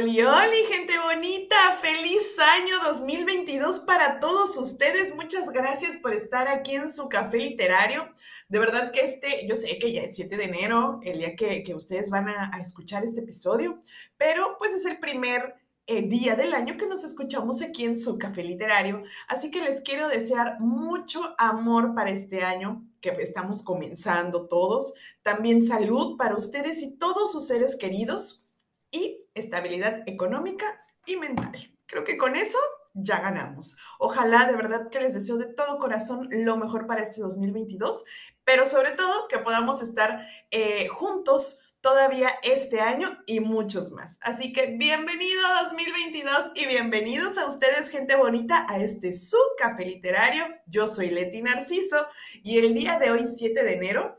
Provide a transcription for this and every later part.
Oli, oli, gente bonita, feliz año 2022 para todos ustedes. Muchas gracias por estar aquí en su café literario. De verdad que este, yo sé que ya es 7 de enero, el día que, ustedes van a, escuchar este episodio, pero pues es el primer eh, día del año que nos escuchamos aquí en su café literario. Así que les quiero desear mucho amor para este año que estamos comenzando todos. También salud para ustedes y todos sus seres queridos y estabilidad económica y mental. Creo que con eso ya ganamos. Ojalá de verdad que les deseo de todo corazón lo mejor para este 2022, pero sobre todo que podamos estar eh, juntos todavía este año y muchos más. Así que bienvenido 2022 y bienvenidos a ustedes, gente bonita, a este su café literario. Yo soy Leti Narciso y el día de hoy, 7 de enero,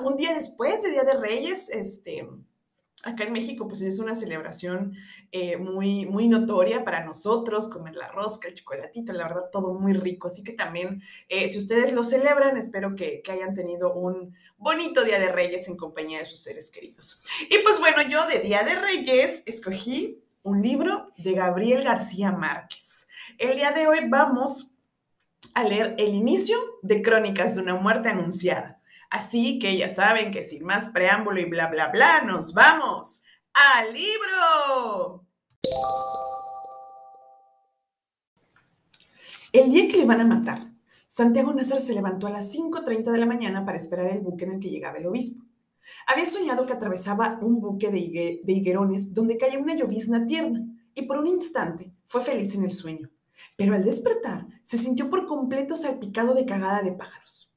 un día después de Día de Reyes, este Acá en México, pues es una celebración eh, muy, muy notoria para nosotros, comer la rosca, el chocolatito, la verdad, todo muy rico. Así que también, eh, si ustedes lo celebran, espero que, que, hayan tenido un bonito Día de Reyes en compañía de sus seres queridos. Y pues bueno, yo de Día de Reyes escogí un libro de Gabriel García Márquez. El día de hoy vamos a leer el inicio de Crónicas de una muerte anunciada Así que ya saben que sin más preámbulo y bla, bla, bla, nos vamos al libro. El día que le van a matar, Santiago Nazar se levantó a las 5.30 de la mañana para esperar el buque en el que llegaba el obispo. Había soñado que atravesaba un buque de, de higuerones donde caía una llovizna tierna y por un instante fue feliz en el sueño. Pero al despertar se sintió por completo salpicado de cagada de pájaros.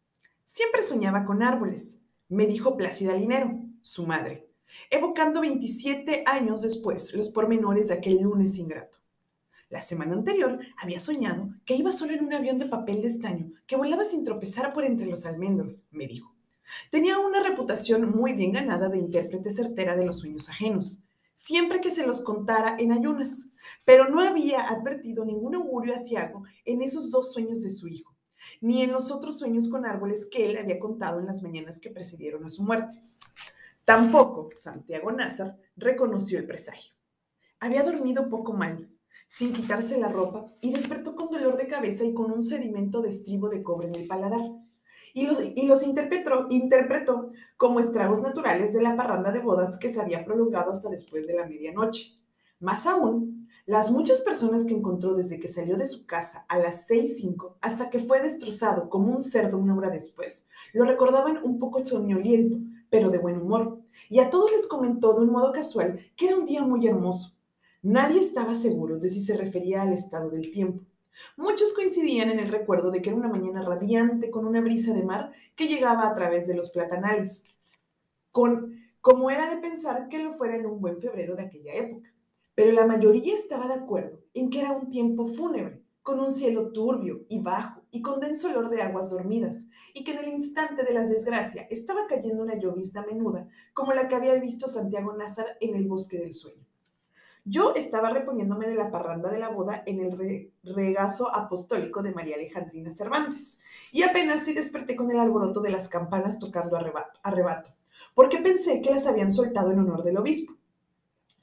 Siempre soñaba con árboles, me dijo Plácida Linero, su madre, evocando 27 años después los pormenores de aquel lunes ingrato. La semana anterior había soñado que iba solo en un avión de papel de estaño que volaba sin tropezar por entre los almendros, me dijo. Tenía una reputación muy bien ganada de intérprete certera de los sueños ajenos, siempre que se los contara en ayunas, pero no había advertido ningún augurio asiago en esos dos sueños de su hijo ni en los otros sueños con árboles que él había contado en las mañanas que precedieron a su muerte. Tampoco Santiago Nazar reconoció el presagio. Había dormido poco mal, sin quitarse la ropa, y despertó con dolor de cabeza y con un sedimento de estribo de cobre en el paladar. Y los, y los interpretó, interpretó como estragos naturales de la parranda de bodas que se había prolongado hasta después de la medianoche. Más aún, las muchas personas que encontró desde que salió de su casa a las 6.05 hasta que fue destrozado como un cerdo una hora después, lo recordaban un poco soñoliento, pero de buen humor, y a todos les comentó de un modo casual que era un día muy hermoso. Nadie estaba seguro de si se refería al estado del tiempo. Muchos coincidían en el recuerdo de que era una mañana radiante con una brisa de mar que llegaba a través de los platanales, con, como era de pensar que lo fuera en un buen febrero de aquella época pero la mayoría estaba de acuerdo en que era un tiempo fúnebre, con un cielo turbio y bajo y con denso olor de aguas dormidas, y que en el instante de las desgracias estaba cayendo una llovizna menuda, como la que había visto Santiago Nazar en el bosque del sueño. Yo estaba reponiéndome de la parranda de la boda en el regazo apostólico de María Alejandrina Cervantes, y apenas sí desperté con el alboroto de las campanas tocando arrebato, arrebato porque pensé que las habían soltado en honor del obispo.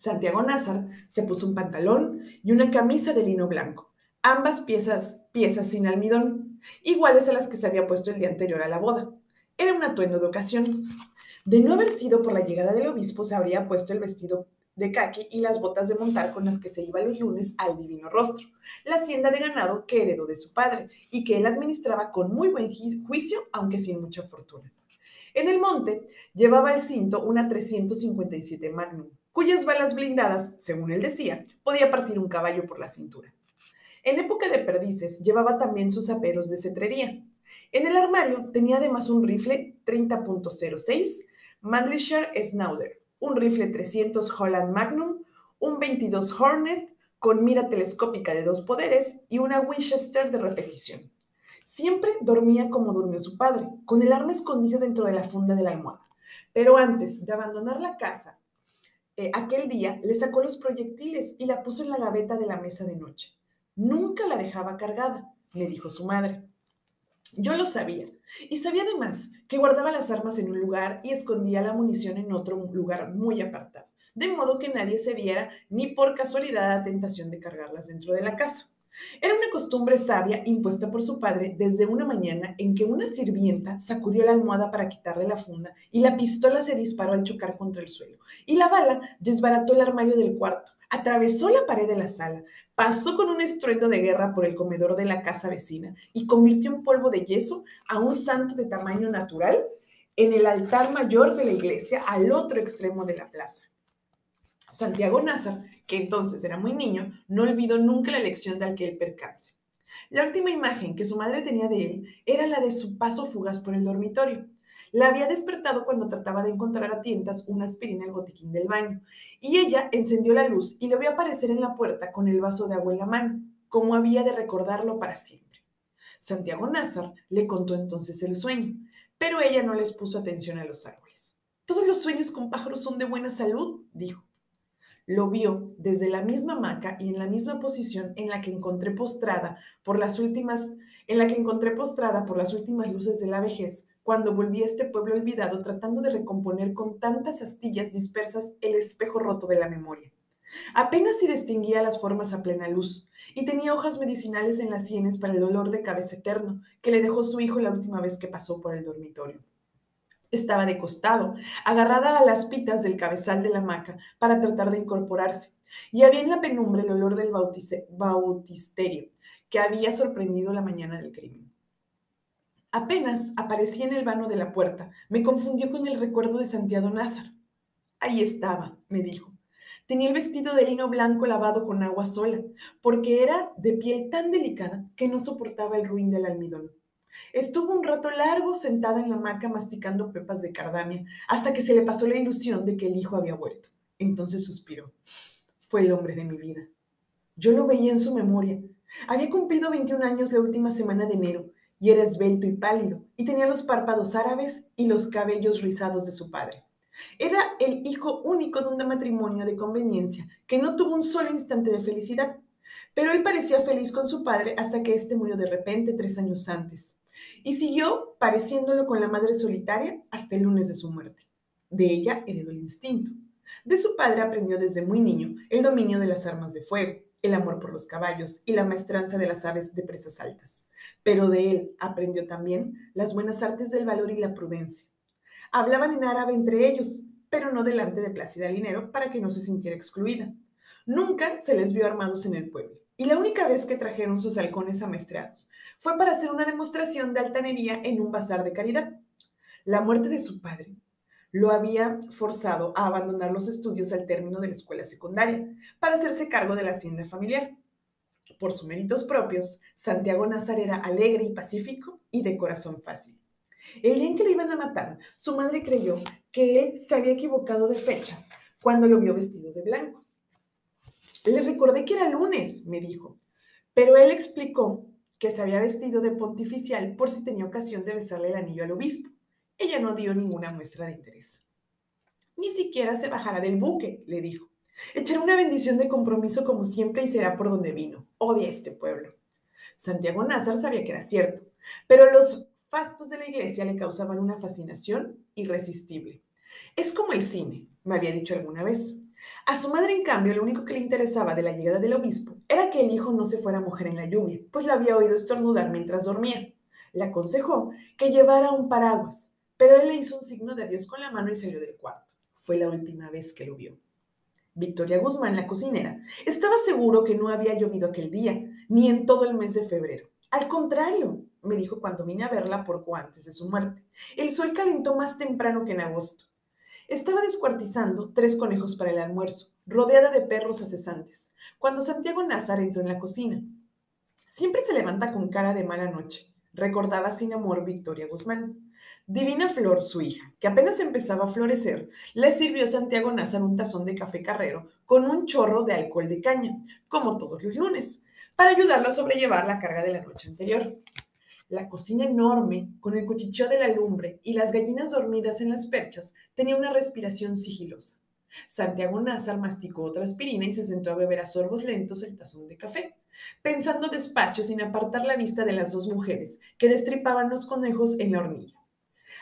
Santiago Nazar se puso un pantalón y una camisa de lino blanco, ambas piezas, piezas sin almidón, iguales a las que se había puesto el día anterior a la boda. Era un atuendo de ocasión. De no haber sido por la llegada del obispo, se habría puesto el vestido de caqui y las botas de montar con las que se iba los lunes al divino rostro, la hacienda de ganado que heredó de su padre y que él administraba con muy buen juicio, aunque sin mucha fortuna. En el monte llevaba el cinto una 357 Magnum, cuyas balas blindadas, según él decía, podía partir un caballo por la cintura. En época de perdices llevaba también sus aperos de cetrería. En el armario tenía además un rifle 30.06 Mannlicher Snauder, un rifle 300 Holland Magnum, un 22 Hornet con mira telescópica de dos poderes y una Winchester de repetición. Siempre dormía como durmió su padre, con el arma escondida dentro de la funda de la almohada. Pero antes de abandonar la casa eh, aquel día le sacó los proyectiles y la puso en la gaveta de la mesa de noche. Nunca la dejaba cargada, le dijo su madre. Yo lo sabía, y sabía además que guardaba las armas en un lugar y escondía la munición en otro lugar muy apartado, de modo que nadie se diera ni por casualidad a la tentación de cargarlas dentro de la casa. Era una costumbre sabia impuesta por su padre desde una mañana en que una sirvienta sacudió la almohada para quitarle la funda y la pistola se disparó al chocar contra el suelo. Y la bala desbarató el armario del cuarto, atravesó la pared de la sala, pasó con un estruendo de guerra por el comedor de la casa vecina y convirtió en polvo de yeso a un santo de tamaño natural en el altar mayor de la iglesia al otro extremo de la plaza. Santiago Nazar, que entonces era muy niño, no olvidó nunca la lección de aquel percance. La última imagen que su madre tenía de él era la de su paso fugaz por el dormitorio. La había despertado cuando trataba de encontrar a tientas una aspirina el botiquín del baño, y ella encendió la luz y lo vio aparecer en la puerta con el vaso de agua en la mano, como había de recordarlo para siempre. Santiago Nazar le contó entonces el sueño, pero ella no les puso atención a los árboles. Todos los sueños con pájaros son de buena salud, dijo. Lo vio desde la misma hamaca y en la misma posición en la que encontré postrada por las últimas, en la que encontré postrada por las últimas luces de la vejez, cuando volví a este pueblo olvidado tratando de recomponer con tantas astillas dispersas el espejo roto de la memoria. Apenas si distinguía las formas a plena luz, y tenía hojas medicinales en las sienes para el dolor de cabeza eterno que le dejó su hijo la última vez que pasó por el dormitorio. Estaba de costado, agarrada a las pitas del cabezal de la hamaca para tratar de incorporarse, y había en la penumbra el olor del bautisterio que había sorprendido la mañana del crimen. Apenas aparecía en el vano de la puerta, me confundió con el recuerdo de Santiago Názar. Ahí estaba, me dijo. Tenía el vestido de lino blanco lavado con agua sola, porque era de piel tan delicada que no soportaba el ruin del almidón. Estuvo un rato largo sentada en la hamaca masticando pepas de cardamia, hasta que se le pasó la ilusión de que el hijo había vuelto. Entonces suspiró. Fue el hombre de mi vida. Yo lo veía en su memoria. Había cumplido 21 años la última semana de enero, y era esbelto y pálido, y tenía los párpados árabes y los cabellos rizados de su padre. Era el hijo único de un matrimonio de conveniencia que no tuvo un solo instante de felicidad, pero él parecía feliz con su padre hasta que éste murió de repente tres años antes y siguió pareciéndolo con la madre solitaria hasta el lunes de su muerte. De ella heredó el instinto. De su padre aprendió desde muy niño el dominio de las armas de fuego, el amor por los caballos y la maestranza de las aves de presas altas. Pero de él aprendió también las buenas artes del valor y la prudencia. Hablaban en árabe entre ellos, pero no delante de Plácida Linero para que no se sintiera excluida. Nunca se les vio armados en el pueblo. Y la única vez que trajeron sus halcones amaestrados fue para hacer una demostración de altanería en un bazar de caridad. La muerte de su padre lo había forzado a abandonar los estudios al término de la escuela secundaria para hacerse cargo de la hacienda familiar. Por sus méritos propios, Santiago Nazar era alegre y pacífico y de corazón fácil. El día en que lo iban a matar, su madre creyó que él se había equivocado de fecha cuando lo vio vestido de blanco. Le recordé que era lunes, me dijo, pero él explicó que se había vestido de pontificial por si tenía ocasión de besarle el anillo al obispo. Ella no dio ninguna muestra de interés. Ni siquiera se bajará del buque, le dijo. Echará una bendición de compromiso como siempre y será por donde vino. Odia este pueblo. Santiago Nazar sabía que era cierto, pero los fastos de la iglesia le causaban una fascinación irresistible. Es como el cine, me había dicho alguna vez. A su madre, en cambio, lo único que le interesaba de la llegada del obispo era que el hijo no se fuera a mojar en la lluvia, pues la había oído estornudar mientras dormía. Le aconsejó que llevara un paraguas, pero él le hizo un signo de adiós con la mano y salió del cuarto. Fue la última vez que lo vio. Victoria Guzmán, la cocinera, estaba seguro que no había llovido aquel día, ni en todo el mes de febrero. Al contrario, me dijo cuando vine a verla poco antes de su muerte. El sol calentó más temprano que en agosto. Estaba descuartizando tres conejos para el almuerzo, rodeada de perros acesantes, cuando Santiago Nazar entró en la cocina. Siempre se levanta con cara de mala noche, recordaba sin amor Victoria Guzmán. Divina Flor, su hija, que apenas empezaba a florecer, le sirvió a Santiago Nazar un tazón de café carrero con un chorro de alcohol de caña, como todos los lunes, para ayudarlo a sobrellevar la carga de la noche anterior. La cocina enorme, con el cuchicheo de la lumbre y las gallinas dormidas en las perchas, tenía una respiración sigilosa. Santiago Nazar masticó otra aspirina y se sentó a beber a sorbos lentos el tazón de café, pensando despacio sin apartar la vista de las dos mujeres que destripaban los conejos en la hornilla.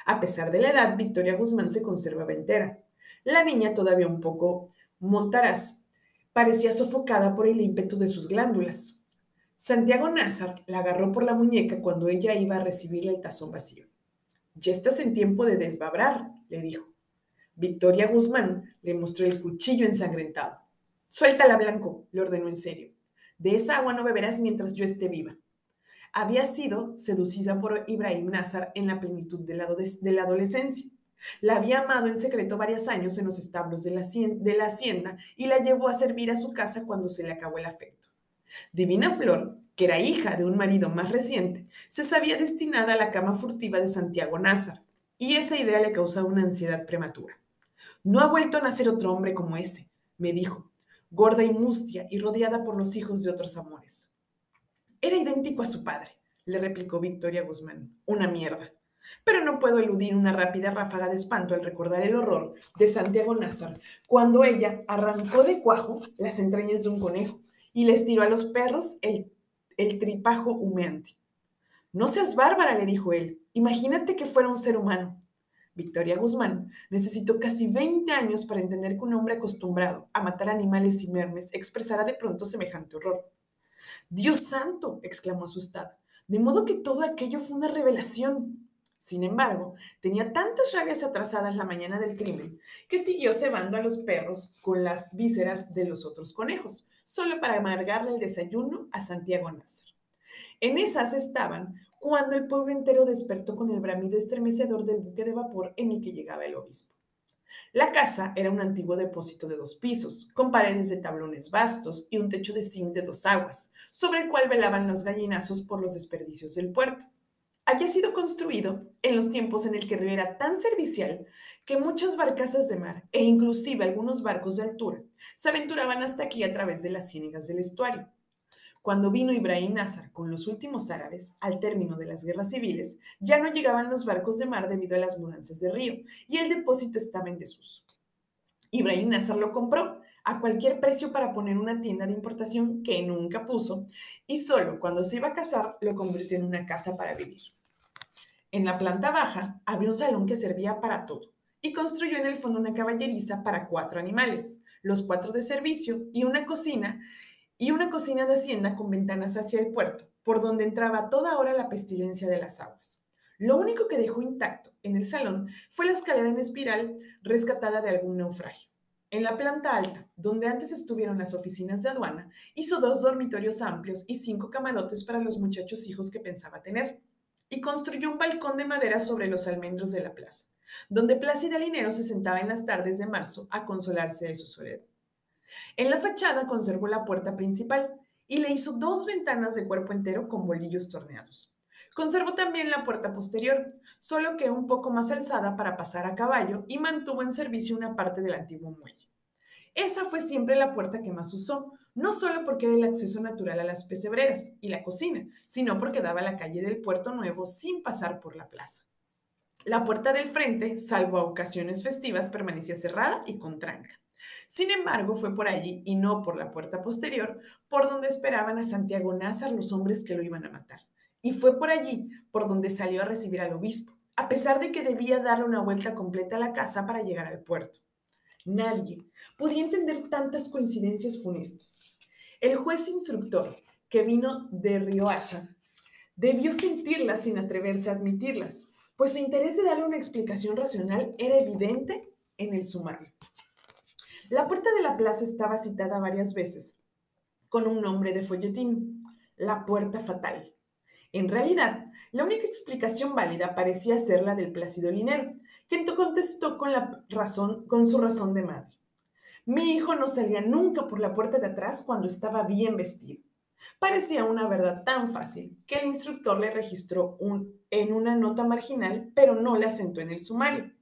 A pesar de la edad, Victoria Guzmán se conservaba entera. La niña, todavía un poco Montaraz parecía sofocada por el ímpetu de sus glándulas. Santiago Nazar la agarró por la muñeca cuando ella iba a recibirle el tazón vacío. Ya estás en tiempo de desbabrar, le dijo. Victoria Guzmán le mostró el cuchillo ensangrentado. Suéltala, Blanco, le ordenó en serio. De esa agua no beberás mientras yo esté viva. Había sido seducida por Ibrahim Nazar en la plenitud de la, adolescencia. La había amado en secreto varios años en los establos de la hacienda y la llevó a servir a su casa cuando se le acabó el afecto. Divina Flor, que era hija de un marido más reciente, se sabía destinada a la cama furtiva de Santiago Nazar, y esa idea le causaba una ansiedad prematura. No ha vuelto a nacer otro hombre como ese, me dijo, gorda y mustia y rodeada por los hijos de otros amores. Era idéntico a su padre, le replicó Victoria Guzmán. Una mierda. Pero no puedo eludir una rápida ráfaga de espanto al recordar el horror de Santiago Nazar cuando ella arrancó de cuajo las entrañas de un conejo y les tiró a los perros el, tripajo humeante. No seas bárbara, le dijo él. Imagínate que fuera un ser humano. Victoria Guzmán necesitó casi 20 años para entender que un hombre acostumbrado a matar animales y mermes expresara de pronto semejante horror. Dios santo, exclamó asustada. De modo que todo aquello fue una revelación. Sin embargo, tenía tantas rabias atrasadas la mañana del crimen que siguió cebando a los perros con las vísceras de los otros conejos, solo para amargarle el desayuno a Santiago Nazar. En esas estaban cuando el pueblo entero despertó con el bramido estremecedor del buque de vapor en el que llegaba el obispo. La casa era un antiguo depósito de dos pisos, con paredes de tablones vastos y un techo de zinc de dos aguas, sobre el cual velaban los gallinazos por los desperdicios del puerto. Había sido construido en los tiempos en el que el río era tan servicial que muchas barcazas de mar e inclusive algunos barcos de altura se aventuraban hasta aquí a través de las ciénegas del estuario. Cuando vino Ibrahim Nazar con los últimos árabes, al término de las guerras civiles, ya no llegaban los barcos de mar debido a las mudanzas de río y el depósito estaba en desuso. Ibrahim Nazar lo compró a cualquier precio para poner una tienda de importación que nunca puso y solo cuando se iba a casar lo convirtió en una casa para vivir. En la planta baja había un salón que servía para todo y construyó en el fondo una caballeriza para cuatro animales, los cuatro de servicio y una cocina y una cocina de hacienda con ventanas hacia el puerto, por donde entraba toda hora la pestilencia de las aguas. Lo único que dejó intacto en el salón fue la escalera en espiral rescatada de algún naufragio. En la planta alta, donde antes estuvieron las oficinas de aduana, hizo dos dormitorios amplios y cinco camarotes para los muchachos hijos que pensaba tener. Y construyó un balcón de madera sobre los almendros de la plaza, donde Plácida Linero se sentaba en las tardes de marzo a consolarse de su soledad. En la fachada conservó la puerta principal y le hizo dos ventanas de cuerpo entero con bolillos torneados. Conservó también la puerta posterior, solo que un poco más alzada para pasar a caballo y mantuvo en servicio una parte del antiguo muelle. Esa fue siempre la puerta que más usó, no solo porque era el acceso natural a las pesebreras y la cocina, sino porque daba a la calle del Puerto Nuevo sin pasar por la plaza. La puerta del frente, salvo a ocasiones festivas, permanecía cerrada y con tranca. Sin embargo, fue por allí y no por la puerta posterior, por donde esperaban a Santiago Nazar los hombres que lo iban a matar. Y fue por allí por donde salió a recibir al obispo, a pesar de que debía darle una vuelta completa a la casa para llegar al puerto. Nadie podía entender tantas coincidencias funestas. El juez instructor, que vino de Riohacha, debió sentirlas sin atreverse a admitirlas, pues su interés de darle una explicación racional era evidente en el sumario. La puerta de la plaza estaba citada varias veces con un nombre de folletín, la puerta fatal. En realidad, la única explicación válida parecía ser la del Plácido Linero, quien contestó con, la su razón de madre. Mi hijo no salía nunca por la puerta de atrás cuando estaba bien vestido. Parecía una verdad tan fácil que el instructor le registró en una nota marginal, pero no le asentó en el sumario.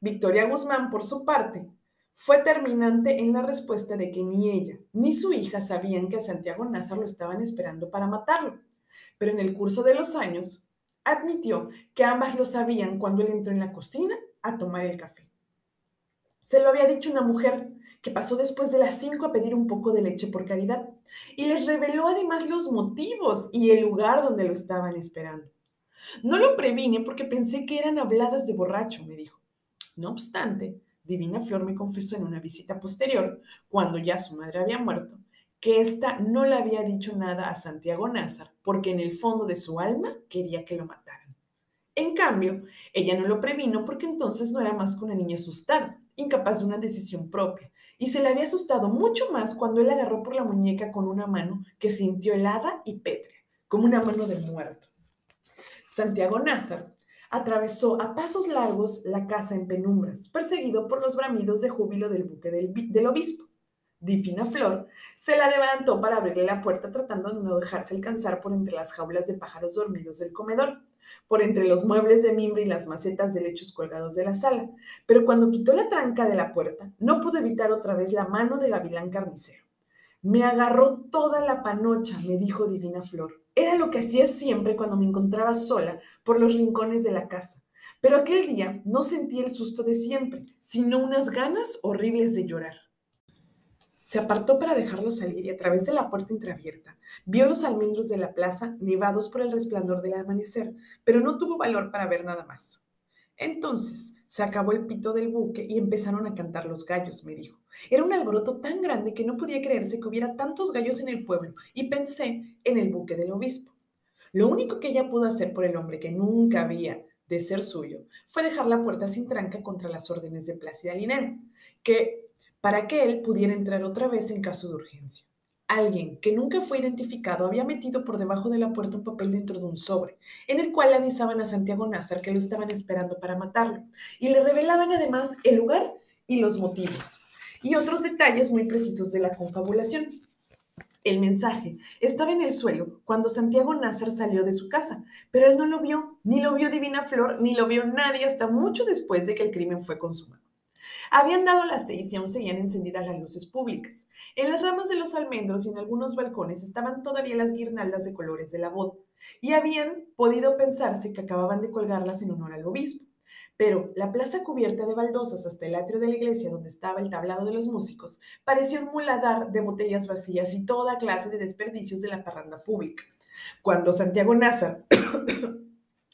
Victoria Guzmán, por su parte, fue terminante en la respuesta de que ni ella ni su hija sabían que a Santiago Nazar lo estaban esperando para matarlo, pero en el curso de los años admitió que ambas lo sabían cuando él entró en la cocina a tomar el café. Se lo había dicho una mujer que pasó después de las cinco a pedir un poco de leche por caridad y les reveló además los motivos y el lugar donde lo estaban esperando. No lo previne porque pensé que eran habladas de borracho, me dijo. No obstante, Divina Flor me confesó en una visita posterior, cuando ya su madre había muerto, que ésta no le había dicho nada a Santiago Nazar porque en el fondo de su alma quería que lo mataran. En cambio, ella no lo previno porque entonces no era más que una niña asustada, incapaz de una decisión propia, y se le había asustado mucho más cuando él agarró por la muñeca con una mano que sintió helada y pétrea, como una mano de muerto. Santiago Nazar atravesó a pasos largos la casa en penumbras, perseguido por los bramidos de júbilo del buque del, del obispo. Difina Flor se la levantó para abrirle la puerta tratando de no dejarse alcanzar por entre las jaulas de pájaros dormidos del comedor, por entre los muebles de mimbre y las macetas de lechos colgados de la sala. Pero cuando quitó la tranca de la puerta, no pudo evitar otra vez la mano de Gavilán Carnicero. Me agarró toda la panocha, me dijo Divina Flor. Era lo que hacía siempre cuando me encontraba sola por los rincones de la casa. Pero aquel día no sentí el susto de siempre, sino unas ganas horribles de llorar. Se apartó para dejarlo salir y a través de la puerta entreabierta vio los almendros de la plaza nevados por el resplandor del amanecer, pero no tuvo valor para ver nada más. Entonces se acabó el pito del buque y empezaron a cantar los gallos, me dijo. Era un alboroto tan grande que no podía creerse que hubiera tantos gallos en el pueblo y pensé en el buque del obispo. Lo único que ella pudo hacer por el hombre que nunca había de ser suyo fue dejar la puerta sin tranca contra las órdenes de Plácida Linero, que para que él pudiera entrar otra vez en caso de urgencia. Alguien que nunca fue identificado había metido por debajo de la puerta un papel dentro de un sobre, en el cual avisaban a Santiago Nazar que lo estaban esperando para matarlo, y le revelaban además el lugar y los motivos, y otros detalles muy precisos de la confabulación. El mensaje estaba en el suelo cuando Santiago Nazar salió de su casa, pero él no lo vio, ni lo vio Divina Flor, ni lo vio nadie hasta mucho después de que el crimen fue consumado. Habían dado las seis y aún seguían encendidas las luces públicas. En las ramas de los almendros y en algunos balcones estaban todavía las guirnaldas de colores de la boda, y habían podido pensarse que acababan de colgarlas en honor al obispo. Pero la plaza cubierta de baldosas hasta el atrio de la iglesia donde estaba el tablado de los músicos parecía un muladar de botellas vacías y toda clase de desperdicios de la parranda pública. Cuando Santiago Nazar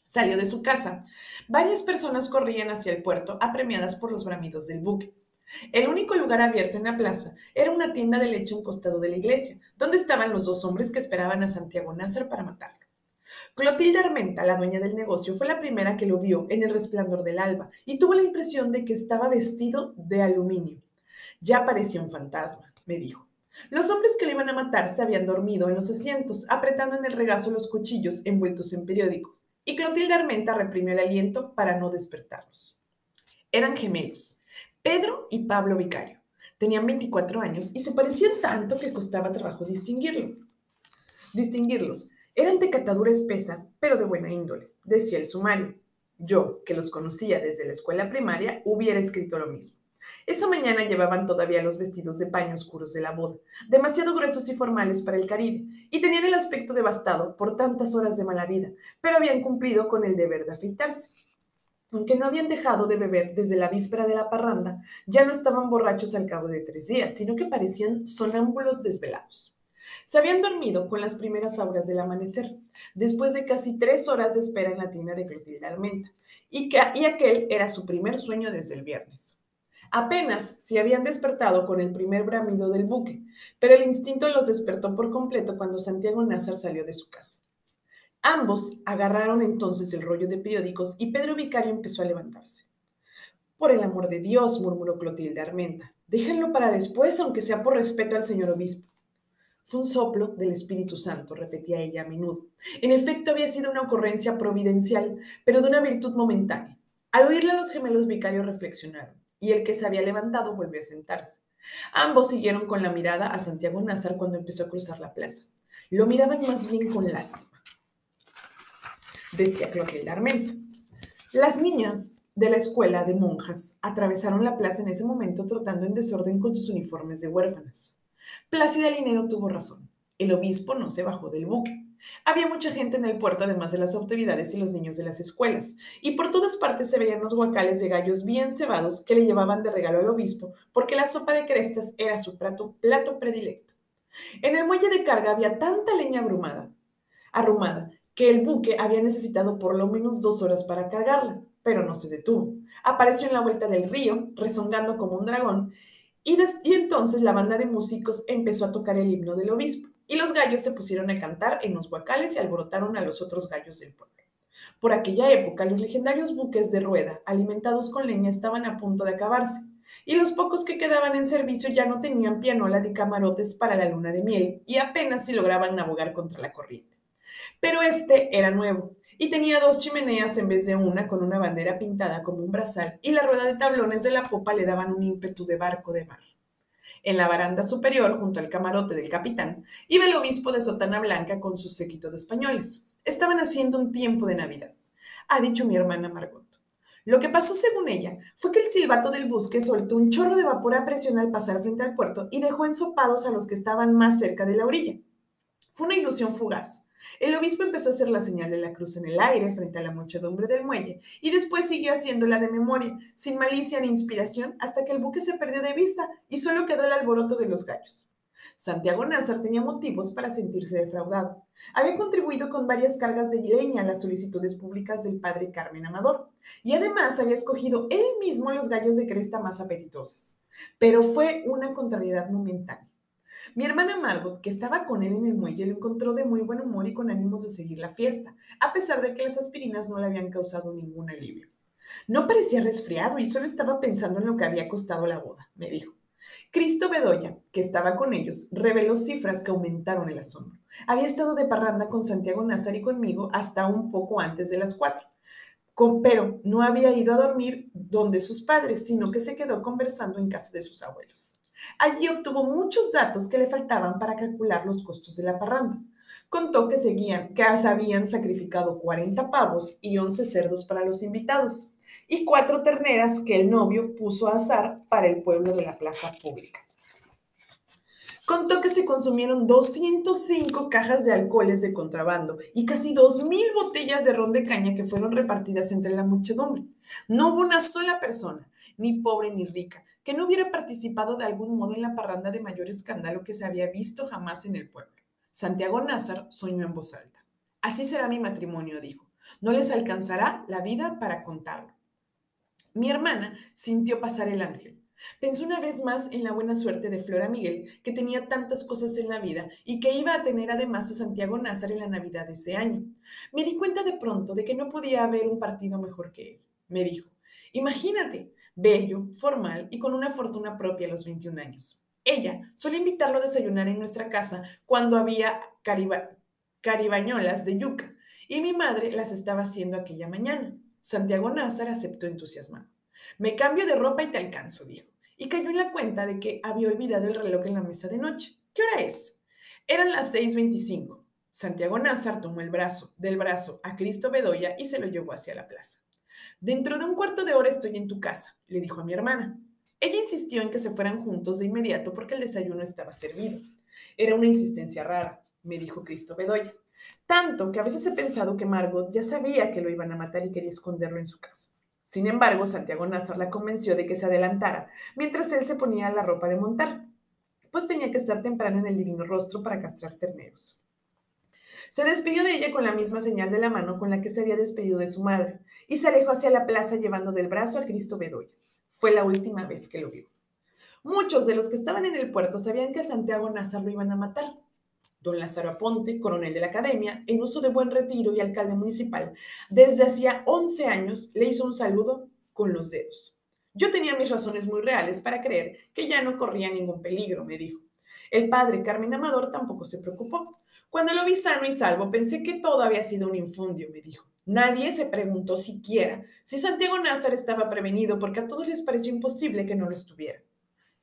salió de su casa, Varias personas corrían hacia el puerto, apremiadas por los bramidos del buque. El único lugar abierto en la plaza era una tienda de leche a un costado de la iglesia, donde estaban los dos hombres que esperaban a Santiago Nasser para matarlo. Clotilde Armenta, la dueña del negocio, fue la primera que lo vio en el resplandor del alba y tuvo la impresión de que estaba vestido de aluminio. Ya parecía un fantasma, me dijo. Los hombres que le iban a matar se habían dormido en los asientos, apretando en el regazo los cuchillos envueltos en periódicos y Clotilde Armenta reprimió el aliento para no despertarlos. Eran gemelos, Pedro y Pablo Vicario. Tenían 24 años y se parecían tanto que costaba trabajo distinguirlo. distinguirlos. Eran de catadura espesa, pero de buena índole, decía el sumario. Yo, que los conocía desde la escuela primaria, hubiera escrito lo mismo. Esa mañana llevaban todavía los vestidos de paño oscuros de la boda, demasiado gruesos y formales para el Caribe, y tenían el aspecto devastado por tantas horas de mala vida, pero habían cumplido con el deber de afeitarse. Aunque no habían dejado de beber desde la víspera de la parranda, ya no estaban borrachos al cabo de tres días, sino que parecían sonámbulos desvelados. Se habían dormido con las primeras horas del amanecer, después de casi tres horas de espera en la tienda de Clotilde Armenta, y, que, y aquel era su primer sueño desde el viernes. Apenas se habían despertado con el primer bramido del buque, pero el instinto los despertó por completo cuando Santiago Nazar salió de su casa. Ambos agarraron entonces el rollo de periódicos y Pedro Vicario empezó a levantarse. Por el amor de Dios, murmuró Clotilde Armenta, déjenlo para después, aunque sea por respeto al señor obispo. Fue un soplo del Espíritu Santo, repetía ella a menudo. En efecto, había sido una ocurrencia providencial, pero de una virtud momentánea. Al oírle a los gemelos vicarios reflexionaron y el que se había levantado volvió a sentarse. Ambos siguieron con la mirada a Santiago Nazar cuando empezó a cruzar la plaza. Lo miraban más bien con lástima, decía Clotilde Armenta. Las niñas de la escuela de monjas atravesaron la plaza en ese momento trotando en desorden con sus uniformes de huérfanas. Plácida Linero tuvo razón. El obispo no se bajó del buque. Había mucha gente en el puerto, además de las autoridades y los niños de las escuelas, y por todas partes se veían los guacales de gallos bien cebados que le llevaban de regalo al obispo, porque la sopa de crestas era su plato, predilecto. En el muelle de carga había tanta leña abrumada, arrumada, que el buque había necesitado por lo menos dos horas para cargarla. pero no se detuvo. Apareció en la vuelta del río, rezongando como un dragón, y, entonces la banda de músicos empezó a tocar el himno del obispo, y los gallos se pusieron a cantar en los guacales y alborotaron a los otros gallos del pueblo. Por aquella época, los legendarios buques de rueda, alimentados con leña, estaban a punto de acabarse, y los pocos que quedaban en servicio ya no tenían pianola de camarotes para la luna de miel, y apenas si lograban navegar contra la corriente. Pero este era nuevo, y tenía dos chimeneas en vez de una con una bandera pintada como un brazal, y la rueda de tablones de la popa le daban un ímpetu de barco de mar. En la baranda superior, junto al camarote del capitán, iba el obispo de sotana blanca con su séquito de españoles. Estaban haciendo un tiempo de Navidad. Ha dicho mi hermana Margot. Lo que pasó, según ella, fue que el silbato del busque soltó un chorro de vapor a presión al pasar frente al puerto y dejó ensopados a los que estaban más cerca de la orilla. Fue una ilusión fugaz. El obispo empezó a hacer la señal de la cruz en el aire frente a la muchedumbre del muelle y después siguió haciéndola de memoria, sin malicia ni inspiración, hasta que el buque se perdió de vista y solo quedó el alboroto de los gallos. Santiago Nazar tenía motivos para sentirse defraudado. Había contribuido con varias cargas de leña a las solicitudes públicas del padre Carmen Amador y además había escogido él mismo los gallos de cresta más apetitosos. Pero fue una contrariedad momentánea. Mi hermana Margot, que estaba con él en el muelle, lo encontró de muy buen humor y con ánimos de seguir la fiesta, a pesar de que las aspirinas no le habían causado ningún alivio. No parecía resfriado y solo estaba pensando en lo que había costado la boda, me dijo. Cristo Bedoya, que estaba con ellos, reveló cifras que aumentaron el asombro. Había estado de parranda con Santiago Nazar y conmigo hasta un poco antes de las cuatro. pero no había ido a dormir donde sus padres, sino que se quedó conversando en casa de sus abuelos. Allí obtuvo muchos datos que le faltaban para calcular los costos de la parranda. Contó que seguían, que se habían sacrificado 40 pavos y 11 cerdos para los invitados y cuatro terneras que el novio puso a azar para el pueblo de la plaza pública. Contó que se consumieron 205 cajas de alcoholes de contrabando y casi 2.000 botellas de ron de caña que fueron repartidas entre la muchedumbre. No hubo una sola persona, ni pobre ni rica, que no hubiera participado de algún modo en la parranda de mayor escándalo que se había visto jamás en el pueblo. Santiago Nazar soñó en voz alta. Así será mi matrimonio, dijo. No les alcanzará la vida para contarlo. Mi hermana sintió pasar el ángel. Pensó una vez más en la buena suerte de Flora Miguel, que tenía tantas cosas en la vida y que iba a tener además a Santiago Nazar en la Navidad de ese año. Me di cuenta de pronto de que no podía haber un partido mejor que él, me dijo. Imagínate, bello, formal y con una fortuna propia a los 21 años. Ella solía invitarlo a desayunar en nuestra casa cuando había caribañolas de yuca y mi madre las estaba haciendo aquella mañana. Santiago Nazar aceptó entusiasmado. Me cambio de ropa y te alcanzo, dijo, y cayó en la cuenta de que había olvidado el reloj en la mesa de noche. ¿Qué hora es? Eran las 6.25. Santiago Nazar tomó el brazo, del brazo a Cristo Bedoya y se lo llevó hacia la plaza. Dentro de un cuarto de hora estoy en tu casa, le dijo a mi hermana. Ella insistió en que se fueran juntos de inmediato porque el desayuno estaba servido. Era una insistencia rara, me dijo Cristo Bedoya. Tanto que a veces he pensado que Margot ya sabía que lo iban a matar y quería esconderlo en su casa. Sin embargo, Santiago Nazar la convenció de que se adelantara, mientras él se ponía la ropa de montar, pues tenía que estar temprano en el divino rostro para castrar terneros. Se despidió de ella con la misma señal de la mano con la que se había despedido de su madre, y se alejó hacia la plaza llevando del brazo a Cristo Bedoya. Fue la última vez que lo vio. Muchos de los que estaban en el puerto sabían que a Santiago Nazar lo iban a matar, don Lázaro Aponte, coronel de la academia, en uso de buen retiro y alcalde municipal, desde hacía 11 años le hizo un saludo con los dedos. Yo tenía mis razones muy reales para creer que ya no corría ningún peligro, me dijo. El padre Carmen Amador tampoco se preocupó. Cuando lo vi sano y salvo, pensé que todo había sido un infundio, me dijo. Nadie se preguntó siquiera si Santiago Názar estaba prevenido porque a todos les pareció imposible que no lo estuviera.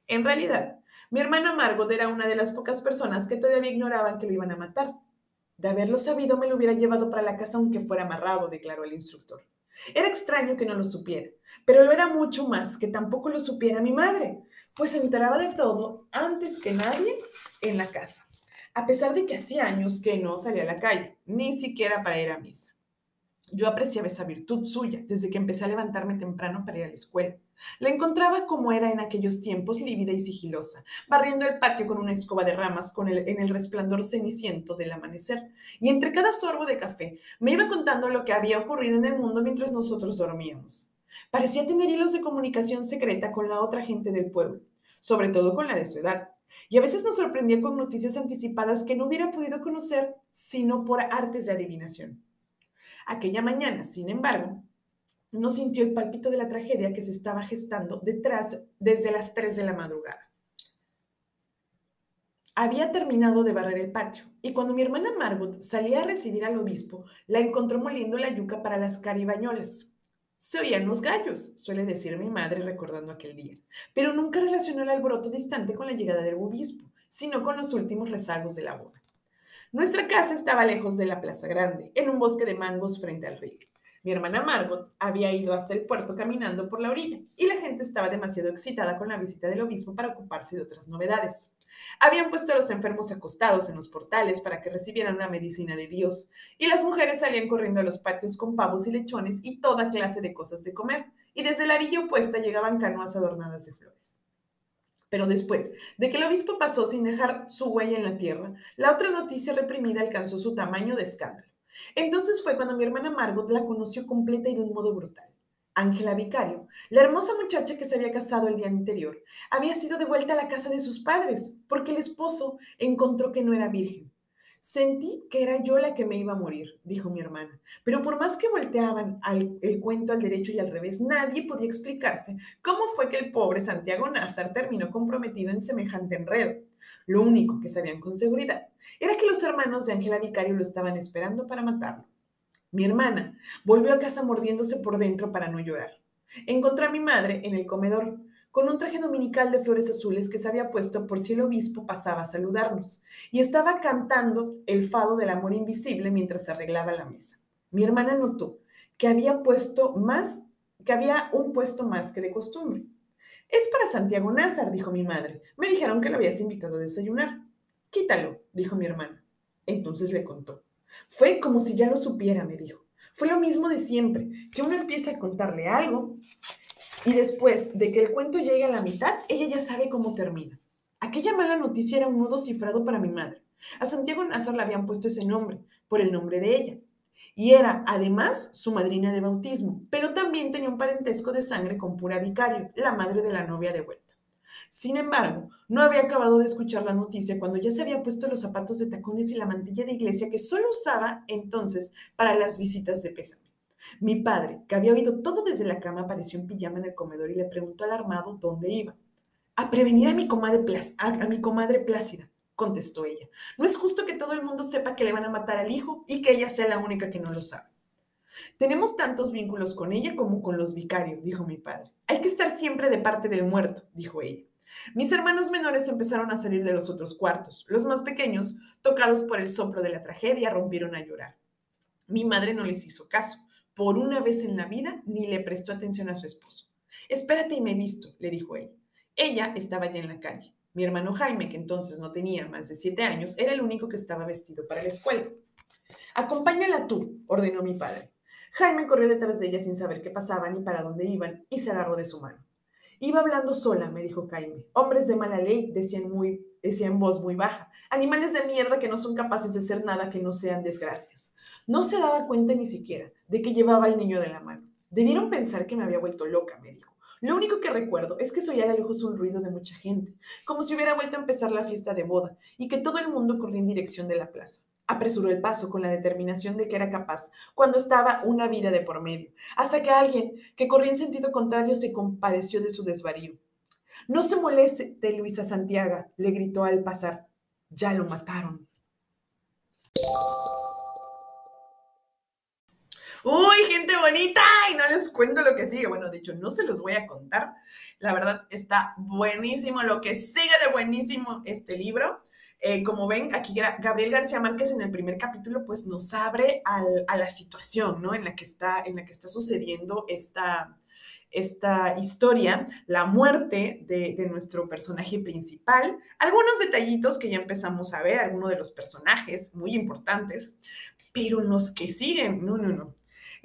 En realidad, mi hermana Margot era una de las pocas personas que todavía ignoraban que lo iban a matar. De haberlo sabido, me lo hubiera llevado para la casa aunque fuera amarrado, declaró el instructor. Era extraño que no lo supiera, pero lo era mucho más que tampoco lo supiera mi madre, pues se enteraba de todo antes que nadie en la casa, a pesar de que hacía años que no salía a la calle, ni siquiera para ir a misa. Yo apreciaba esa virtud suya desde que empecé a levantarme temprano para ir a la escuela. La encontraba como era en aquellos tiempos, lívida y sigilosa, barriendo el patio con una escoba de ramas con el, en el resplandor ceniciento del amanecer. Y entre cada sorbo de café me iba contando lo que había ocurrido en el mundo mientras nosotros dormíamos. Parecía tener hilos de comunicación secreta con la otra gente del pueblo, sobre todo con la de su edad. Y a veces nos sorprendía con noticias anticipadas que no hubiera podido conocer sino por artes de adivinación. Aquella mañana, sin embargo, no sintió el palpito de la tragedia que se estaba gestando detrás desde las 3 de la madrugada. Había terminado de barrer el patio y cuando mi hermana Margot salía a recibir al obispo, la encontró moliendo la yuca para las caribañolas. Se oían los gallos, suele decir mi madre recordando aquel día, pero nunca relacionó el alboroto distante con la llegada del obispo, sino con los últimos rezagos de la boda. Nuestra casa estaba lejos de la plaza grande, en un bosque de mangos frente al río. Mi hermana Margot había ido hasta el puerto caminando por la orilla y la gente estaba demasiado excitada con la visita del obispo para ocuparse de otras novedades. Habían puesto a los enfermos acostados en los portales para que recibieran una medicina de Dios y las mujeres salían corriendo a los patios con pavos y lechones y toda clase de cosas de comer y desde la orilla opuesta llegaban canoas adornadas de flores. Pero después de que el obispo pasó sin dejar su huella en la tierra, la otra noticia reprimida alcanzó su tamaño de escándalo. Entonces fue cuando mi hermana Margot la conoció completa y de un modo brutal. Ángela Vicario, la hermosa muchacha que se había casado el día anterior, había sido devuelta a la casa de sus padres porque el esposo encontró que no era virgen. Sentí que era yo la que me iba a morir, dijo mi hermana, pero por más que volteaban el cuento al derecho y al revés, nadie podía explicarse cómo fue que el pobre Santiago Nazar terminó comprometido en semejante enredo. Lo único que sabían con seguridad era que los hermanos de Ángela Vicario lo estaban esperando para matarlo. Mi hermana volvió a casa mordiéndose por dentro para no llorar. Encontré a mi madre en el comedor con un traje dominical de flores azules que se había puesto por si el obispo pasaba a saludarnos, y estaba cantando el fado del amor invisible mientras arreglaba la mesa. Mi hermana notó que había puesto más, que había un puesto más que de costumbre. Es para Santiago Nazar, dijo mi madre. Me dijeron que lo habías invitado a desayunar. Quítalo, dijo mi hermana. Entonces le contó. Fue como si ya lo supiera, me dijo. Fue lo mismo de siempre, que uno empieza a contarle algo y después de que el cuento llegue a la mitad, ella ya sabe cómo termina. Aquella mala noticia era un nudo cifrado para mi madre. A Santiago Nazar le habían puesto ese nombre, por el nombre de ella. Y era, además, su madrina de bautismo, pero también tenía un parentesco de sangre con Pura Vicario, la madre de la novia de vuelta. Sin embargo, no había acabado de escuchar la noticia cuando ya se había puesto los zapatos de tacones y la mantilla de iglesia que solo usaba entonces para las visitas de pésame. Mi padre, que había oído todo desde la cama, apareció en pijama en el comedor y le preguntó alarmado dónde iba. A prevenir a mi comadre, mi comadre Plácida, contestó ella. No es justo que todo el mundo sepa que le van a matar al hijo y que ella sea la única que no lo sabe. Tenemos tantos vínculos con ella como con los vicarios, dijo mi padre. Hay que estar siempre de parte del muerto, dijo ella. Mis hermanos menores empezaron a salir de los otros cuartos. Los más pequeños, tocados por el soplo de la tragedia, rompieron a llorar. Mi madre no les hizo caso. Por una vez en la vida, ni le prestó atención a su esposo. Espérate y me visto, le dijo él. Ella estaba ya en la calle. Mi hermano Jaime, que entonces no tenía más de siete años, era el único que estaba vestido para la escuela. Acompáñala tú, ordenó mi padre. Jaime corrió detrás de ella sin saber qué pasaba ni para dónde iban y se agarró de su mano. Iba hablando sola, me dijo Jaime. Hombres de mala ley, decían, muy, decía en voz muy baja. Animales de mierda que no son capaces de hacer nada que no sean desgracias. No se daba cuenta ni siquiera de que llevaba al niño de la mano. Debieron pensar que me había vuelto loca, me dijo. Lo único que recuerdo es que soy a lejos un ruido de mucha gente, como si hubiera vuelto a empezar la fiesta de boda y que todo el mundo corría en dirección de la plaza. Apresuró el paso con la determinación de que era capaz, cuando estaba una vida de por medio, hasta que alguien que corría en sentido contrario se compadeció de su desvarío. No se moleste, Luisa Santiago, le gritó al pasar. Ya lo mataron. Uy, gente bonita, y no les cuento lo que sigue. Bueno, de hecho, no se los voy a contar. La verdad, está buenísimo lo que sigue de buenísimo este libro. Eh, como ven, aquí Gabriel García Márquez en el primer capítulo pues nos abre a la situación, ¿no? En la que está, en la que está sucediendo esta, esta historia, la muerte de, de, nuestro personaje principal, algunos detallitos que ya empezamos a ver, algunos de los personajes muy importantes, pero los que siguen, no, no, no.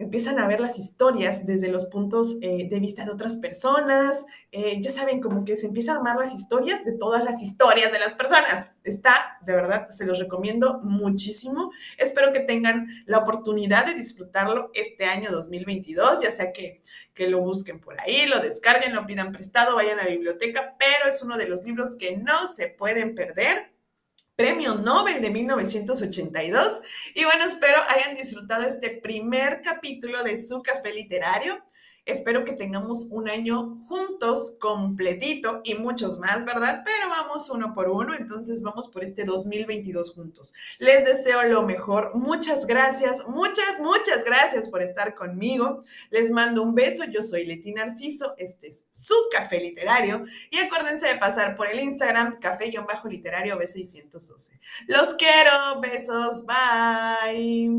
Empiezan a ver las historias desde los puntos eh, de vista de otras personas. Eh, ya saben, como que se empiezan a amar las historias de todas las historias de las personas. Está, de verdad, se los recomiendo muchísimo. Espero que tengan la oportunidad de disfrutarlo este año 2022, ya sea que, que lo busquen por ahí, lo descarguen, lo pidan prestado, vayan a la biblioteca, pero es uno de los libros que no se pueden perder Premio Nobel de 1982. Y bueno, espero hayan disfrutado este primer capítulo de su café literario. Espero que tengamos un año juntos, completito y muchos más, ¿verdad? Pero vamos uno por uno, entonces vamos por este 2022 juntos. Les deseo lo mejor. Muchas gracias, muchas, muchas gracias por estar conmigo. Les mando un beso. Yo soy Leti Narciso. Este es su café literario. Y acuérdense de pasar por el Instagram café-literario B612. Los quiero. Besos. Bye.